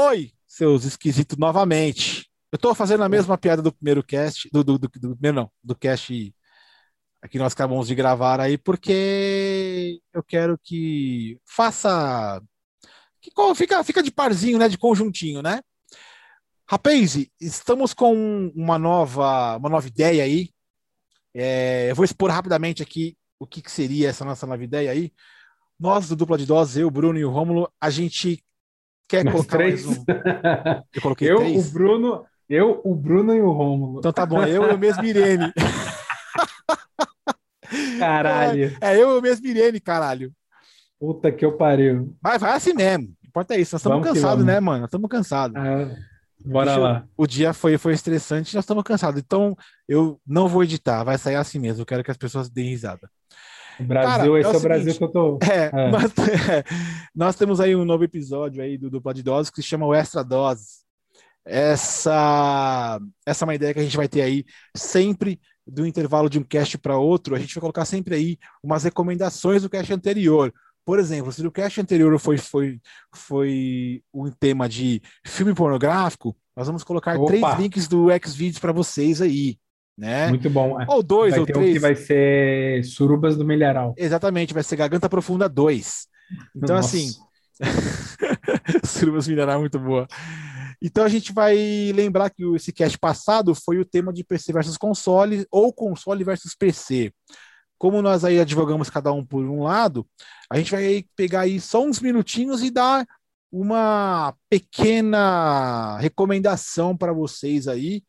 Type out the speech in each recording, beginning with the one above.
Oi, seus esquisitos novamente. Eu tô fazendo a mesma piada do primeiro cast, do, do, do, do primeiro não, do cast que nós acabamos de gravar aí, porque eu quero que faça. Que fica, fica de parzinho, né? De conjuntinho, né? Rapaz, estamos com uma nova, uma nova ideia aí. É, eu vou expor rapidamente aqui o que, que, seria essa nossa nova ideia aí. Nós do Dupla de Doses, eu, o Bruno e o Rômulo, a gente quer Nós colocar três. mais um. Eu coloquei eu, três. o Bruno, eu, o Bruno e o Rômulo. Então tá bom, eu e o mesmo Irene. Caralho. É, é eu e o mesmo Irene, caralho. Puta que eu pariu. Vai, vai assim mesmo. O importa é isso. Nós estamos cansados, né, mano? Nós estamos cansados. Ah, bora Deixa eu- lá. O dia foi, foi estressante, nós estamos cansados. Então, eu não vou editar, vai sair assim mesmo. Eu quero que as pessoas deem risada. O Brasil, Cara, é esse é o Brasil seguinte. que eu tô. É, É. Nós, é, nós temos aí um novo episódio aí do Dupla de Doses que se chama o Extra Doses. Essa, essa é uma ideia que a gente vai ter aí sempre do intervalo de um cast para outro. A gente vai colocar sempre aí umas recomendações do cast anterior. Por exemplo, se o cast anterior foi, foi, foi um tema de filme pornográfico, nós vamos colocar Opa. três links do Xvideos para vocês aí, né? Muito bom. É. Ou dois, Vai ou ter um três. que vai ser Surubas do Milharal. Exatamente, vai ser Garganta Profunda 2. Então, Nossa. assim, Surubas Mineral é muito boa. Então a gente vai lembrar que o- esse cast passado foi o tema de PC versus console ou console versus PC. Como nós aí advogamos cada um por um lado, a gente vai pegar aí só uns minutinhos e dar uma pequena recomendação para vocês aí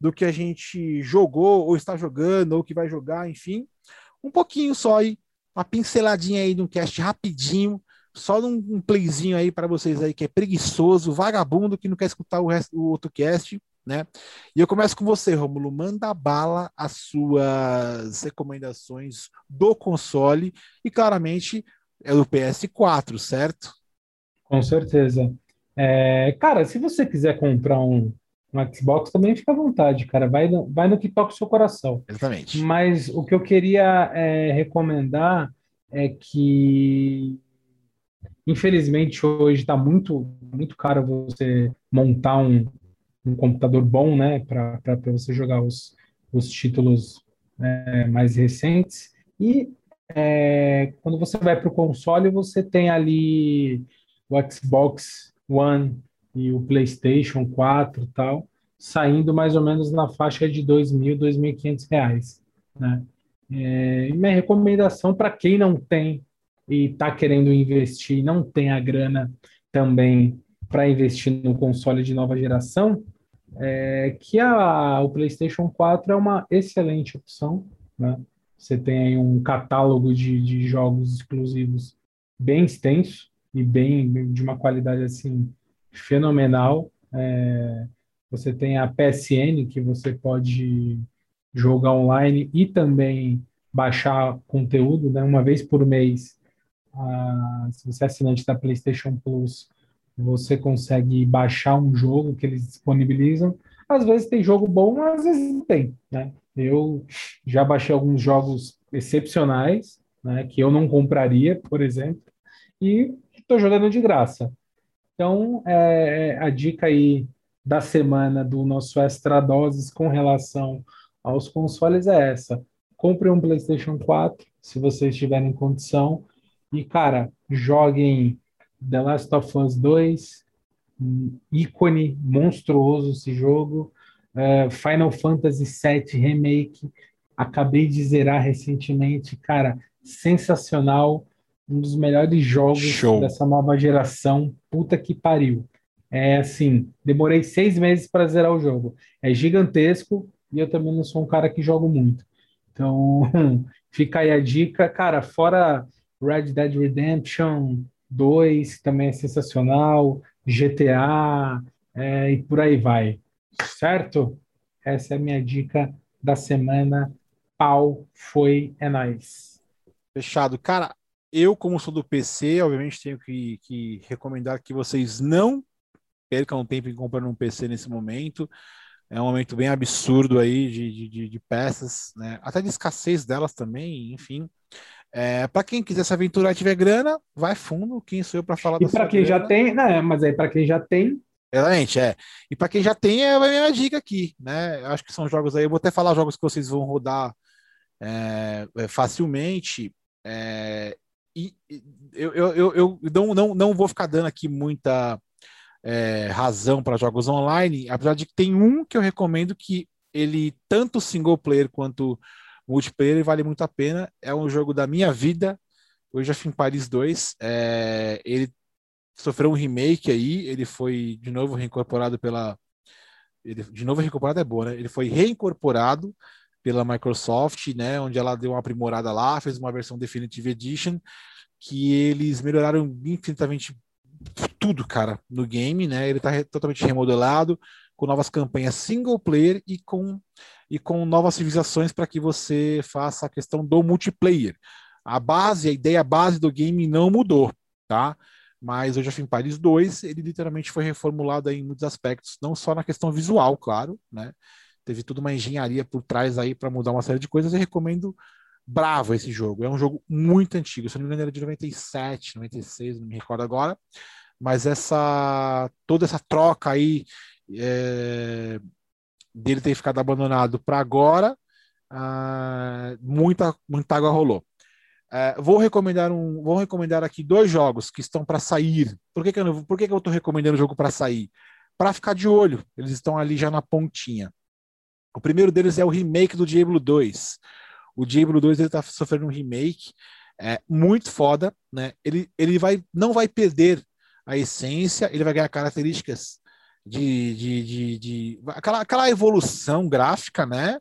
do que a gente jogou ou está jogando ou que vai jogar, enfim, um pouquinho só aí, uma pinceladinha aí de um cast rapidinho, só um, um playzinho aí para vocês aí que é preguiçoso, vagabundo que não quer escutar o resto o outro cast, né? E eu começo com você, Romulo, manda bala as suas recomendações do console e claramente é do PS4, certo? Com certeza. É, cara, se você quiser comprar um, um Xbox, também fica à vontade, cara. Vai no, vai no que toca o seu coração. Exatamente. Mas o que eu queria é, recomendar é que, infelizmente, hoje está muito, muito caro você montar um, um computador bom, né, para você jogar os, os títulos é, mais recentes. E é, quando você vai para o console, você tem ali o Xbox One e o PlayStation 4 e tal, saindo mais ou menos na faixa de R$ 2.000, 2.500 reais, né? É, minha recomendação para quem não tem e está querendo investir, não tem a grana também para investir no console de nova geração, é que a, o PlayStation 4 é uma excelente opção, né? Você tem aí um catálogo de, de jogos exclusivos bem extenso e bem de uma qualidade assim fenomenal. É, você tem a PSN que você pode jogar online e também baixar conteúdo, né? Uma vez por mês, ah, se você é assinante da PlayStation Plus, você consegue baixar um jogo que eles disponibilizam. Às vezes tem jogo bom, às vezes não tem, né? Eu já baixei alguns jogos excepcionais, né? Que eu não compraria, por exemplo, e estou jogando de graça. Então, é, a dica aí da semana do nosso Extra Doses com relação aos consoles é essa. Compre um PlayStation 4, se vocês tiverem condição, e, cara, joguem The Last of Us 2, um ícone monstruoso esse jogo, é, Final Fantasy VII Remake, acabei de zerar recentemente, cara, sensacional, um dos melhores jogos Show. dessa nova geração, puta que pariu. É assim, demorei seis meses para zerar o jogo. É gigantesco e eu também não sou um cara que jogo muito. Então, fica aí a dica. Cara, fora Red Dead Redemption 2, que também é sensacional, GTA, é, e por aí vai. Certo? Essa é a minha dica da semana. Pau, foi, é nóis. Fechado. Cara, eu, como sou do PC, obviamente tenho que, que recomendar que vocês não percam tempo em comprando um PC nesse momento. É um momento bem absurdo aí de, de, de peças, né? Até de escassez delas também, enfim. É, para quem quiser se aventurar e tiver grana, vai fundo. Quem sou eu para falar E para quem já grana? tem, né? Mas aí para quem já tem, Exatamente, é. E para quem já tem, é a minha dica aqui, né? Acho que são jogos aí, eu vou até falar jogos que vocês vão rodar é, é facilmente. É, e eu, eu, eu, não, não, não vou ficar dando aqui muita é, razão para jogos online, apesar de que tem um que eu recomendo que ele, tanto single player quanto multiplayer, vale muito a pena. É um jogo da minha vida, hoje em Paris 2. É, ele sofreu um remake aí, ele foi de novo reincorporado pela. Ele, de novo reincorporado é boa, né? Ele foi reincorporado pela Microsoft, né? Onde ela deu uma aprimorada lá, fez uma versão Definitive Edition, que eles melhoraram infinitamente tudo, cara, no game, né? Ele tá totalmente remodelado, com novas campanhas single player e com, e com novas civilizações para que você faça a questão do multiplayer. A base, a ideia base do game não mudou, tá? Mas hoje em Paris 2, ele literalmente foi reformulado em muitos aspectos, não só na questão visual, claro, né? Teve toda uma engenharia por trás aí para mudar uma série de coisas. Eu recomendo bravo esse jogo. É um jogo muito antigo, se não me engano, era de 97, 96, não me recordo agora. Mas essa toda essa troca aí é, dele ter ficado abandonado para agora, ah, muita, muita água rolou. É, vou recomendar um, vou recomendar aqui dois jogos que estão para sair. Por que, que eu por que, que eu estou recomendando o jogo para sair? Para ficar de olho. Eles estão ali já na pontinha. O primeiro deles é o remake do Diablo 2. O Diablo 2 está sofrendo um remake é, muito foda, né? Ele, ele vai, não vai perder a essência, ele vai ganhar características de, de, de, de aquela, aquela evolução gráfica, né?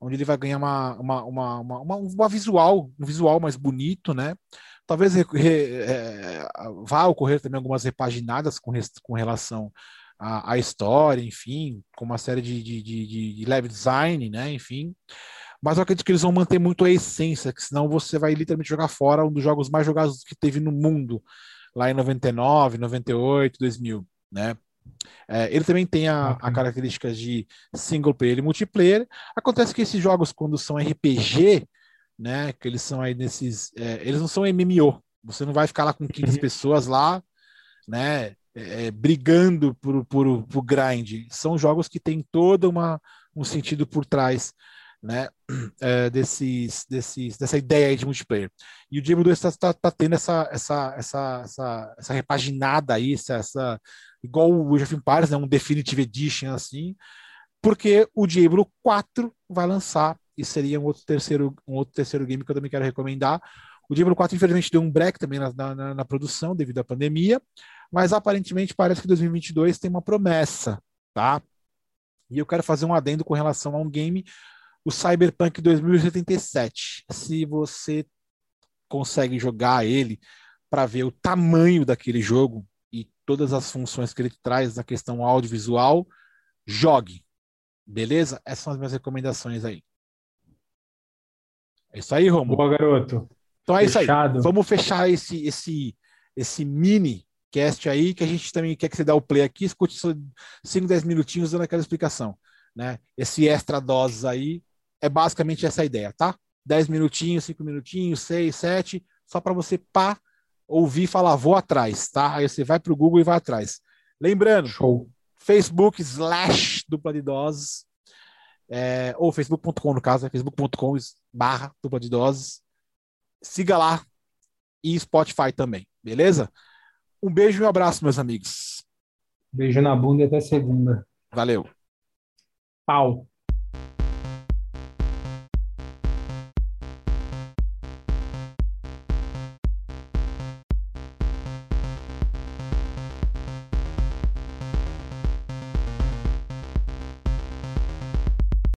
Onde ele vai ganhar uma, uma, uma, uma, uma visual, um visual mais bonito, né? Talvez re, re, é, vá ocorrer também algumas repaginadas com, com relação à, à história, enfim, com uma série de, de, de, de leve design, né? Enfim. Mas eu acredito que eles vão manter muito a essência, que senão você vai literalmente jogar fora um dos jogos mais jogados que teve no mundo, lá em 99, 98, 2000, né? É, ele também tem a, a características de single player e multiplayer. Acontece que esses jogos, quando são RPG, né, que eles são aí nesses, é, eles não são MMO. Você não vai ficar lá com 15 uhum. pessoas lá, né, é, brigando por, por, por grind. São jogos que têm todo uma, um sentido por trás né, é, desses, desses, dessa ideia de multiplayer. E o Diablo 2 está tá, tá tendo essa, essa, essa, essa, essa repaginada aí, essa, essa, igual o Age of Empires, né, um Definitive Edition assim, porque o Diablo 4 vai lançar e seria um outro terceiro, um outro terceiro game que eu também quero recomendar. O Diablo 4, infelizmente, deu um break também na, na, na produção devido à pandemia, mas aparentemente parece que 2022 tem uma promessa, tá? E eu quero fazer um adendo com relação a um game o Cyberpunk 2077. Se você consegue jogar ele para ver o tamanho daquele jogo e todas as funções que ele traz da questão audiovisual, jogue. Beleza? Essas são as minhas recomendações aí. É isso aí, Romulo. Boa, garoto. Então é Fechado. isso aí. Vamos fechar esse, esse, esse mini cast aí, que a gente também quer que você dê o play aqui, escute 5, 10 minutinhos dando aquela explicação. Né? Esse extra doses aí, é basicamente essa ideia, tá? 10 minutinhos, 5 minutinhos, 6, 7, só para você pá, ouvir e falar, vou atrás, tá? Aí você vai para o Google e vai atrás. Lembrando, Show. Facebook slash dupla de doses, é, ou facebook.com no caso, é facebook.com barra dupla de doses. Siga lá e Spotify também, beleza? Um beijo e um abraço, meus amigos. Beijo na bunda e até segunda. Valeu. Pau.